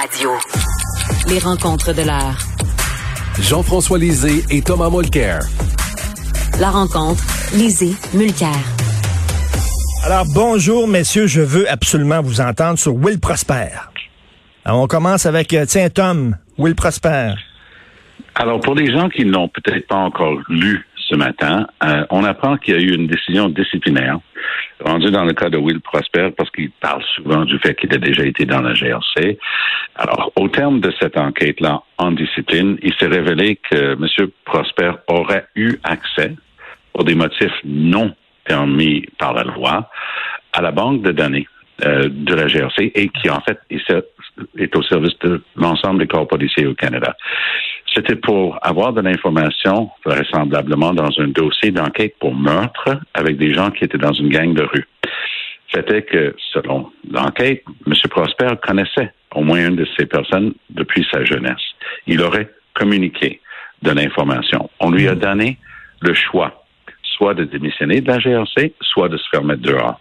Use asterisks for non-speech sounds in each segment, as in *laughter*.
radio. Les rencontres de l'heure. Jean-François Lisée et Thomas Mulcair. La rencontre, Lisée, Mulcair. Alors, bonjour, messieurs. Je veux absolument vous entendre sur Will Prosper. Alors, on commence avec, euh, tiens, Tom, Will Prosper. Alors, pour les gens qui n'ont peut-être pas encore lu ce matin, euh, on apprend qu'il y a eu une décision disciplinaire rendue dans le cas de Will Prosper parce qu'il parle souvent du fait qu'il a déjà été dans la GRC. Alors, au terme de cette enquête-là en discipline, il s'est révélé que M. Prosper aurait eu accès, pour des motifs non permis par la loi, à la banque de données euh, de la GRC et qui, en fait, est au service de l'ensemble des corps policiers au Canada. C'était pour avoir de l'information, vraisemblablement dans un dossier d'enquête pour meurtre avec des gens qui étaient dans une gang de rue. C'était que, selon l'enquête, M. Prosper connaissait au moins une de ces personnes depuis sa jeunesse. Il aurait communiqué de l'information. On lui a donné le choix, soit de démissionner de la GRC, soit de se faire mettre dehors.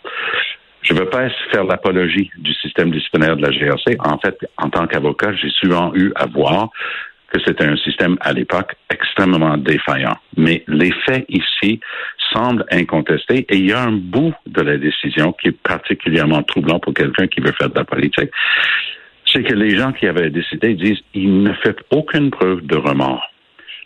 Je ne veux pas faire l'apologie du système disciplinaire de la GRC. En fait, en tant qu'avocat, j'ai souvent eu à voir que c'était un système à l'époque extrêmement défaillant. Mais les faits ici semblent incontestés et il y a un bout de la décision qui est particulièrement troublant pour quelqu'un qui veut faire de la politique. C'est que les gens qui avaient décidé disent il ne fait aucune preuve de remords.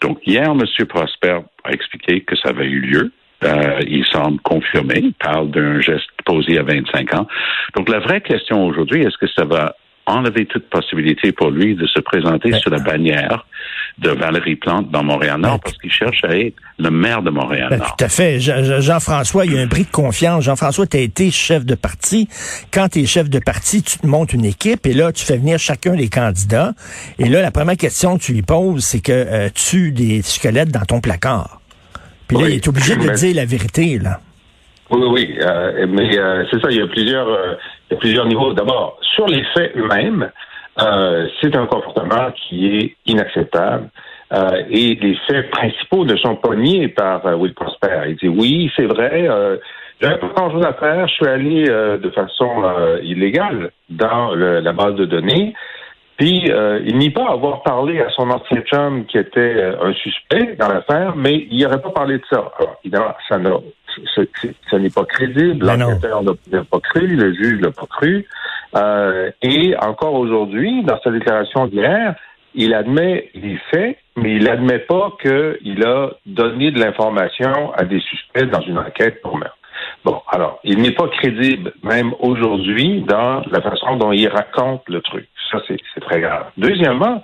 Donc hier, M. Prosper a expliqué que ça avait eu lieu. Euh, il semble confirmer. Il parle d'un geste posé à 25 ans. Donc la vraie question aujourd'hui, est-ce que ça va enlever toute possibilité pour lui de se présenter Ben, sous la bannière de Valérie Plante dans Montréal-Nord Ben, parce qu'il cherche à être le maire de Ben, Montréal-Nord. tout à fait. Jean- Jean- Jean-François, il y a un bris de confiance. Jean-François, tu as été chef de parti. Quand tu es chef de parti, tu te montes une équipe et là, tu fais venir chacun des candidats. Et là, la première question que tu lui poses, c'est que euh, tu des squelettes dans ton placard. Puis là, Oui. il est obligé de Mais- dire la vérité, là. Oui, oui, euh, mais euh, c'est ça, il y a plusieurs, euh, plusieurs niveaux. D'abord, sur les faits eux-mêmes, euh, c'est un comportement qui est inacceptable. Euh, et les faits principaux ne sont pas niés par euh, Will Prosper. Il dit oui, c'est vrai, euh, j'avais pas grand-chose à faire, je suis allé euh, de façon euh, illégale dans le- la base de données. Puis, euh, il nie pas avoir parlé à son ancien chum qui était euh, un suspect dans l'affaire, mais il n'aurait pas parlé de ça. Alors, évidemment, ça n'a, n'est pas crédible. L'enquêteur ne l'a pas cru, le juge l'a pas cru. Euh, et encore aujourd'hui, dans sa déclaration d'hier, il admet les faits, mais il admet pas qu'il a donné de l'information à des suspects dans une enquête pour meurtre. Bon, alors, il n'est pas crédible, même aujourd'hui, dans la façon dont il raconte le truc. Ça, c'est très grave. Deuxièmement,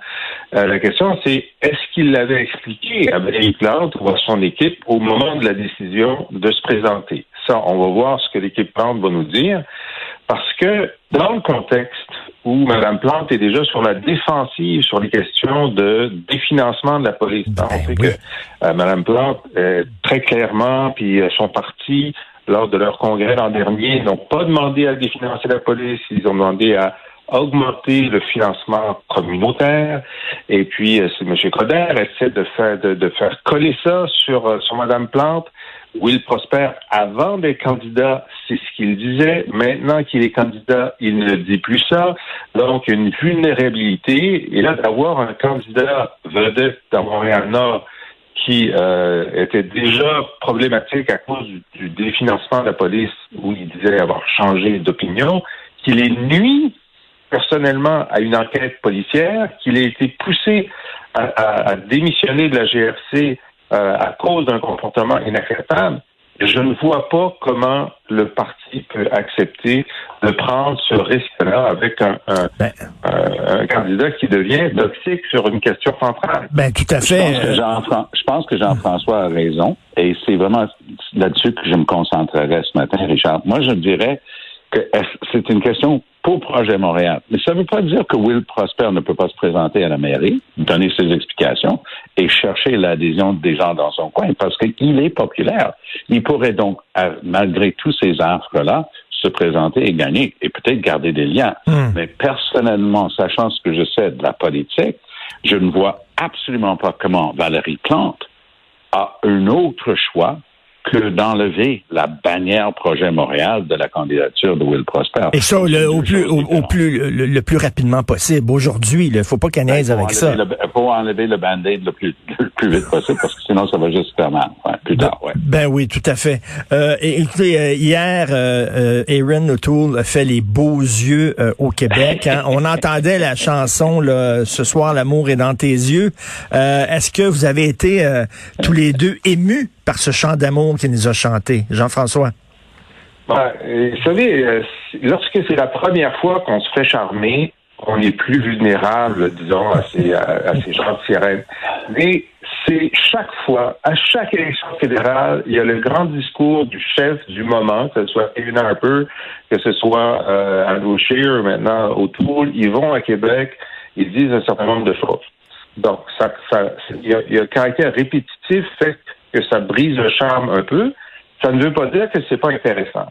euh, la question, c'est est-ce qu'il l'avait expliqué à Valérie Plante ou à son équipe au moment de la décision de se présenter? Ça, on va voir ce que l'équipe Plante va nous dire. Parce que dans le contexte où Mme Plante est déjà sur la défensive sur les questions de définancement de la police, Ben on sait oui. que euh, Mme Plante, euh, très clairement, puis euh, son parti, lors de leur congrès l'an dernier, n'ont pas demandé à définancer la police, ils ont demandé à augmenter le financement communautaire. Et puis, euh, c'est M. Coder essaie de faire de, faire coller ça sur, euh, sur Mme Plante. Will Prosper, avant d'être candidat, c'est ce qu'il disait. Maintenant qu'il est candidat, il ne dit plus ça. Donc, une vulnérabilité. Et là, d'avoir un candidat vedette dans Montréal-Nord qui euh, était déjà problématique à cause du, du définancement de la police, où il disait avoir changé d'opinion, qu'il est nuit personnellement à une enquête policière, qu'il a été poussé à, à- à démissionner de la GRC euh, à cause d'un comportement inacceptable, je ne vois pas comment le parti peut accepter de prendre ce risque-là avec un, un, Ben, un- un candidat qui devient toxique sur une question centrale. ben tout à Je fait. pense que euh, Jean-Fran- je pense que Jean-François a raison et c'est vraiment là-dessus que je me concentrerai ce matin, Richard. Moi, je dirais que c'est une question pour Projet Montréal. Mais ça ne veut pas dire que Will Prosper ne peut pas se présenter à la mairie, donner ses explications et chercher l'adhésion des gens dans son coin parce qu'il est populaire. Il pourrait donc, malgré tous ces affres-là, se présenter et gagner et peut-être garder des liens. Hmm. Mais personnellement, sachant ce que je sais de la politique, je ne vois absolument pas comment Valérie Plante a un autre choix que d'enlever la bannière projet Montréal de la candidature de Will Prosper. Et ça, le, au plus, au, plus, le, plus rapidement possible. Aujourd'hui, il ne faut pas qu'elle ben, avec ça. Il faut enlever le band-aid le plus, le plus vite possible parce que sinon, ça va juste faire mal. Ouais, plus tard, ouais. Ben oui, tout à fait. Euh, écoutez, euh, hier, euh, euh, Aaron O'Toole a fait les beaux yeux euh, au Québec. *laughs* Hein. On entendait la chanson là, Ce soir, l'amour est dans tes yeux. Est-ce que vous avez été tous les deux émus par ce chant d'amour qu'il nous a chanté, Jean-François? Ben, vous savez, lorsque c'est la première fois qu'on se fait charmer, on est plus vulnérable, disons, à ces, à, gens de sirène. Mais c'est chaque fois, à chaque élection fédérale, il y a le grand discours du chef du moment, que ce soit Kevin Harper, que ce soit euh, Andrew Scheer, maintenant O'Toole, ils vont à Québec, ils disent un certain nombre de choses. Donc, ça, il y a un caractère répétitif fait que ça brise le charme un peu. Ça ne veut pas dire que c'est pas intéressant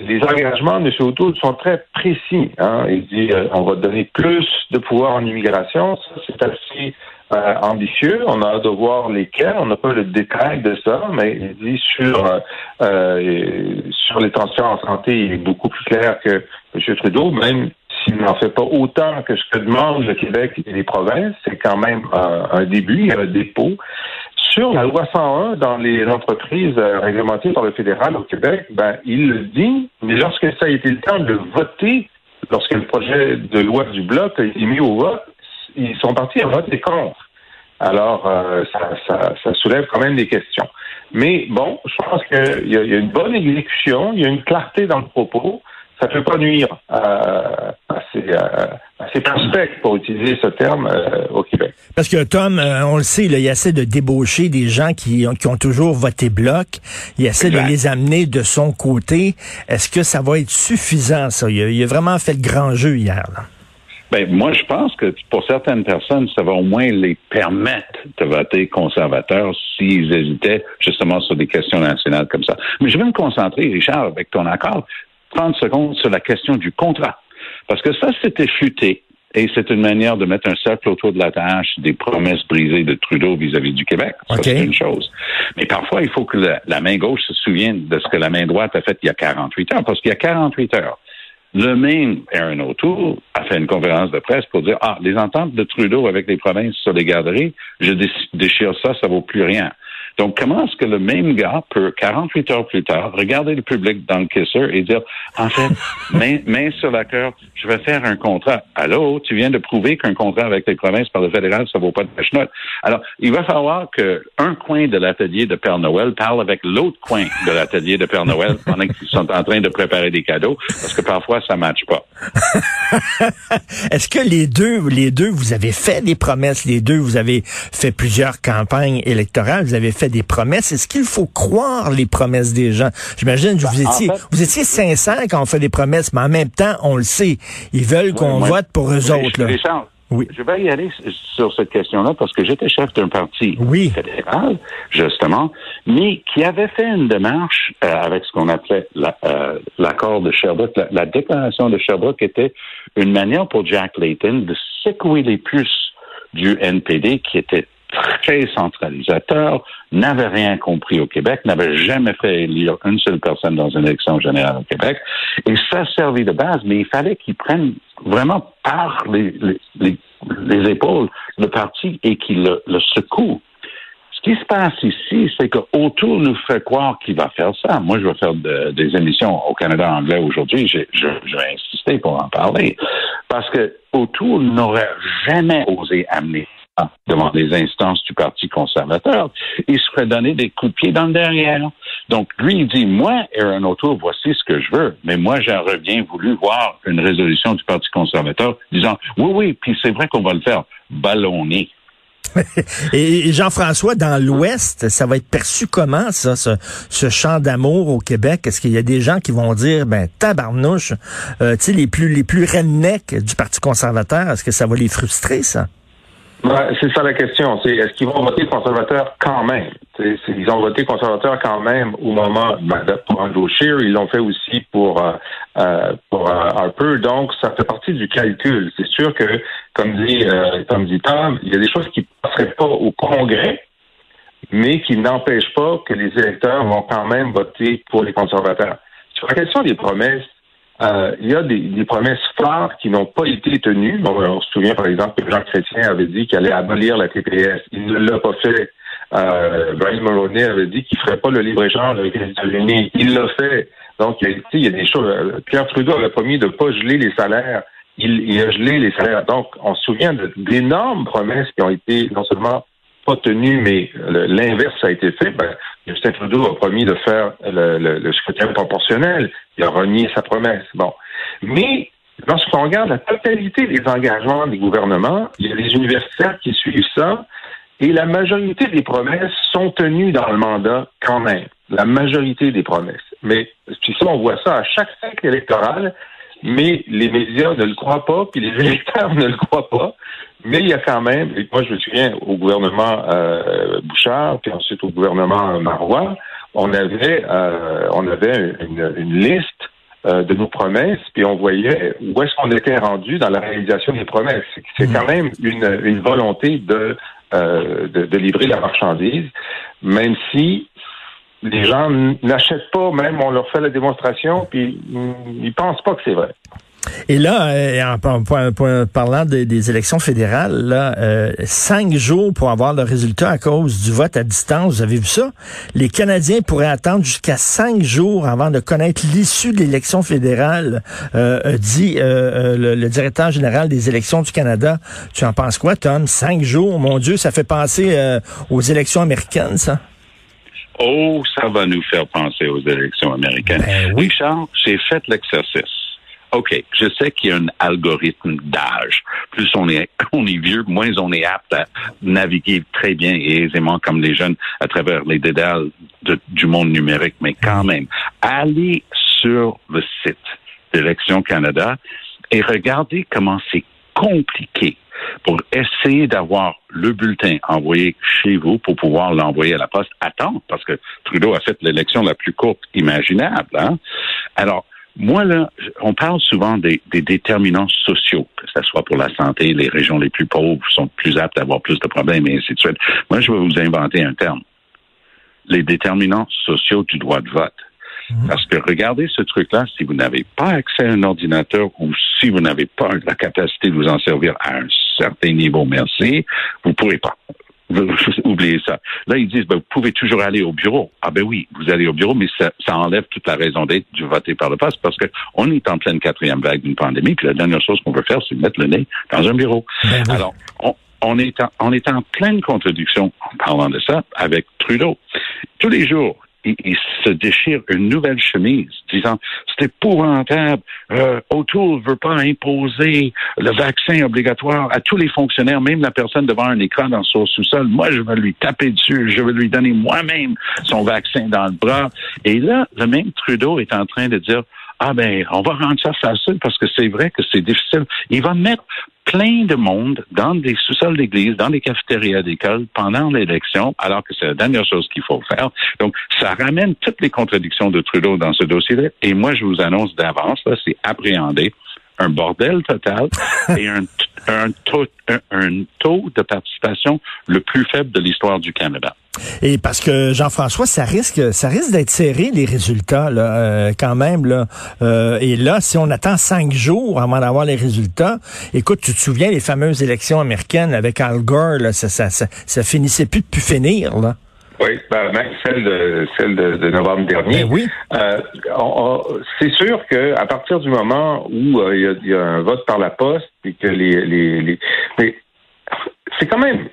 les engagements de M. O'Toole sont très précis. Hein. Il dit euh, on va donner plus de pouvoir en immigration. Ça, c'est assez euh, ambitieux. On a hâte de voir lesquels. On n'a pas le détail de ça, mais il dit sur euh, sur les transferts en santé, il est beaucoup plus clair que M. Trudeau, même s'il n'en fait pas autant que ce que demandent le Québec et les provinces. C'est quand même un début, un dépôt. Sur la loi 101 dans les entreprises euh, réglementées par le fédéral au Québec, ben, il le dit, mais lorsque ça a été le temps de voter, lorsque le projet de loi du Bloc a été mis au vote, ils sont partis à voter contre. Alors, euh, ça, soulève quand même des questions. Mais bon, je pense qu'il y, y, a une bonne exécution, il y a une clarté dans le propos ça ne peut pas nuire à, ces, à, ces, prospects, pour utiliser ce terme, euh, au Québec. Parce que, Tom, euh, on le sait, là, il essaie de débaucher des gens qui, qui ont toujours voté bloc. Il essaie de les amener de son côté. Est-ce que ça va être suffisant, ça? Il a, vraiment fait le grand jeu hier. Là. Ben, moi, je pense que pour certaines personnes, ça va au moins les permettre de voter conservateur s'ils hésitaient justement sur des questions nationales comme ça. Mais je vais me concentrer, Richard, avec ton accord, 30 secondes sur la question du contrat. Parce que ça, c'était futé. Et c'est une manière de mettre un cercle autour de la tâche des promesses brisées de Trudeau vis-à-vis du Québec. c'est une chose. Mais parfois, il faut que la, main gauche se souvienne de ce que la main droite a fait il y a 48 heures. Parce qu'il y a 48 heures, le même Aaron O'Toole a fait une conférence de presse pour dire, ah, les ententes de Trudeau avec les provinces sur les garderies, je déchire ça, ça vaut plus rien. Donc, comment est-ce que le même gars peut, 48 heures plus tard, regarder le public dans le kisser et dire, en fait, *laughs* main, main sur la cœur, je vais faire un contrat. Allô, tu viens de prouver qu'un contrat avec les provinces par le fédéral, ça vaut pas de note. Alors, il va falloir que un coin de l'atelier de Père Noël parle avec l'autre coin de l'atelier de Père Noël pendant qu'ils sont en train de préparer des cadeaux, parce que parfois, ça matche pas. *laughs* Est-ce que les deux, les deux, vous avez fait des promesses, les deux, vous avez fait plusieurs campagnes électorales, vous avez fait des promesses. Est-ce qu'il faut croire les promesses des gens? J'imagine que vous ben, étiez, vous étiez sincère quand on fait des promesses, mais en même temps, on le sait. Ils veulent qu'on vote pour eux autres. Là. Oui. Je vais y aller sur cette question-là parce que j'étais chef d'un parti fédéral, justement, mais qui avait fait une démarche euh, avec ce qu'on appelait euh, l'accord de Sherbrooke. La, la, déclaration de Sherbrooke était une manière pour Jack Layton de secouer les puces du NPD qui était très centralisateur, n'avait rien compris au Québec, n'avait jamais fait élire une seule personne dans une élection générale au Québec. Et ça servait de base, mais il fallait qu'il prenne vraiment par les, les, les, épaules le parti et qu'il le, le secoue. Ce qui se passe ici, c'est qu'autour nous fait croire qu'il va faire ça. Moi, je vais faire des émissions au Canada anglais aujourd'hui. Je, je, vais insister pour en parler. Parce que autour n'aurait jamais osé amener devant les instances du Parti conservateur, il se ferait donner des coups de pied dans le derrière. Donc, lui, il dit, moi, Aaron O'Toole, voici ce que je veux, mais moi, j'aurais bien voulu voir une résolution du Parti conservateur disant, oui, oui, puis c'est vrai qu'on va le faire, ballonner. *laughs* Et Jean-François, dans l'Ouest, ça va être perçu comment, ça, ce, ce chant d'amour au Québec? Est-ce qu'il y a des gens qui vont dire, ben, tabarnouche, euh, tu sais, les plus, les plus rednecks du Parti conservateur, est-ce que ça va les frustrer, ça? C'est ça la question. C'est est-ce qu'ils vont voter conservateur quand même? ils ont voté conservateur quand même au moment ben, pour Andrew Scheer. Ils l'ont fait aussi pour euh, euh euh, Harper. Donc, ça fait partie du calcul. C'est sûr que, comme dit comme dit Tom, il y a des choses qui ne passeraient pas au Congrès, mais qui n'empêche pas que les électeurs vont quand même voter pour les conservateurs. Sur la question des promesses, euh, il y a des, promesses phares qui n'ont pas été tenues. on se souvient, par exemple, que Jean Chrétien avait dit qu'il allait abolir la TPS. Il ne l'a pas fait. Euh, Brian Mulroney avait dit qu'il ne ferait pas le libre-échange avec les États-Unis. Il l'a fait. Donc, il il y a des choses. Euh, Pierre Trudeau avait promis de ne pas geler les salaires. Il, il, a gelé les salaires. Donc, on se souvient d'énormes promesses qui ont été non seulement pas tenues, mais l'inverse a été fait. Ben, Justin Trudeau a promis de faire le, le, le scrutin proportionnel. Il a renié sa promesse. Bon. Mais lorsqu'on regarde la totalité des engagements des gouvernements, il y a les universitaires qui suivent ça, et la majorité des promesses sont tenues dans le mandat quand même. La majorité des promesses. Mais puis ça, on voit ça à chaque cycle électoral, mais les médias ne le croient pas, puis les *laughs* électeurs ne le croient pas. Mais il y a quand même, et moi je me souviens au gouvernement euh, Bouchard, puis ensuite au gouvernement Marois, on avait euh, on avait une, une liste euh, de nos promesses, puis on voyait où est-ce qu'on était rendu dans la réalisation des promesses. C'est quand même une, une volonté de, euh, de, de livrer la marchandise, même si les gens n'achètent pas, même on leur fait la démonstration, puis ils pensent pas que c'est vrai. Et là, euh, en, parlant des, élections fédérales, là, euh, cinq jours pour avoir le résultat à cause du vote à distance, vous avez vu ça? Les Canadiens pourraient attendre jusqu'à cinq jours avant de connaître l'issue de l'élection fédérale, euh, dit le, directeur général des élections du Canada. Tu en penses quoi, Tom? Cinq jours, mon Dieu, ça fait penser aux élections américaines, ça? Oh, ça va nous faire penser aux élections américaines. Ben oui. Richard, j'ai fait l'exercice. OK, je sais qu'il y a un algorithme d'âge. Plus on est, *laughs* on est vieux, moins on est apte à naviguer très bien et aisément comme les jeunes à travers les dédales du monde numérique. Mais quand même, allez sur le site d'Élections Canada et regardez comment c'est compliqué pour essayer d'avoir le bulletin envoyé chez vous pour pouvoir l'envoyer à la poste. Attendre, parce que Trudeau a fait l'élection la plus courte imaginable. Hein? Alors, moi, là, on parle souvent des, déterminants sociaux, que ce soit pour la santé, les régions les plus pauvres sont plus aptes à avoir plus de problèmes et ainsi de suite. Moi, je vais vous inventer un terme. Les déterminants sociaux du droit de vote. Mhm. Parce que regardez ce truc-là, si vous n'avez pas accès à un ordinateur ou si vous n'avez pas la capacité de vous en servir à un certain niveau, merci, vous ne pourrez pas. Oubliez ça. Là, ils disent, ben, vous pouvez toujours aller au bureau. Ah ben oui, vous allez au bureau, mais ça, ça enlève toute la raison d'être du voter par le poste parce que on est en pleine quatrième vague d'une pandémie, puis la dernière chose qu'on veut faire, c'est mettre le nez dans un bureau. Ben Alors, on, on est, en, on est en pleine contradiction en parlant de ça avec Trudeau. Tous les jours, il, se déchire une nouvelle chemise, disant c'est épouvantable. Euh, O'Toole veut pas imposer le vaccin obligatoire à tous les fonctionnaires, même la personne devant un écran dans son sous-sol. Moi, je vais lui taper dessus, je vais lui donner moi-même son vaccin dans le bras. Et là, le même Trudeau est en train de dire ah ben, on va rendre ça facile parce que c'est vrai que c'est difficile. Il va mettre plein de monde dans des sous-sols d'église, dans des cafétérias d'école pendant l'élection, alors que c'est la dernière chose qu'il faut faire. Donc, ça ramène toutes les contradictions de Trudeau dans ce dossier-là. Et moi, je vous annonce d'avance, là, c'est appréhender un bordel total *laughs* et un, un, taux, un, taux de participation le plus faible de l'histoire du Canada. Et parce que Jean-François, ça risque, ça risque d'être serré les résultats là, euh, quand même là. Euh, et là, si on attend cinq jours avant d'avoir les résultats, écoute, tu te souviens les fameuses élections américaines avec Al Gore, là, ça, ça, ça, ça finissait plus de plus finir là. Oui, ben, même celle de celle de, novembre dernier. Ben oui. Euh, c'est sûr que à partir du moment où euh, il y, a, un vote par la poste et que les, les, les... mais c'est quand même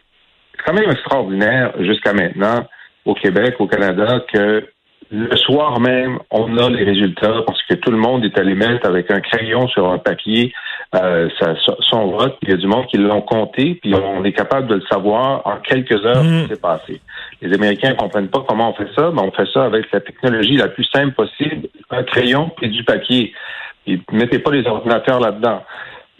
quand même extraordinaire jusqu'à maintenant au Québec, au Canada, que le soir même, on a les résultats parce que tout le monde est allé mettre avec un crayon sur un papier euh, son vote. Il y a du monde qui l'ont compté, puis on est capable de le savoir en quelques heures ce qui mm. s'est passé. Les Américains ne comprennent pas comment on fait ça, mais on fait ça avec la technologie la plus simple possible, un crayon et du papier. Et mettez pas les ordinateurs là-dedans.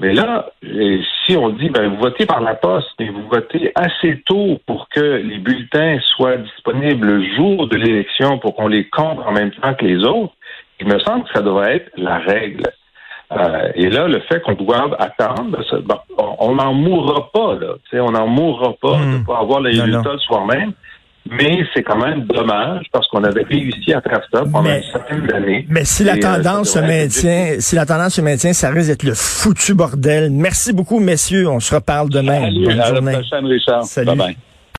Mais là, si on dit, ben, vous votez par la poste, mais vous votez assez tôt pour que les bulletins soient disponibles le jour de l'élection pour qu'on les compte en même temps que les autres, il me semble que ça devrait être la règle. Euh, et là, le fait qu'on doive attendre, on n'en mourra pas. Là, on n'en mourra pas de ne pas avoir les résultats le soir même. Mais c'est quand même dommage parce qu'on avait réussi à faire ça pendant Mais- une certaine d'années. Mais si la euh, tendance se maintient, si la tendance se maintient, ça risque d'être le foutu bordel. Merci beaucoup, messieurs. On se reparle demain. Salut, Bonne à la journée. prochaine, Richard. Salut. Bye bye.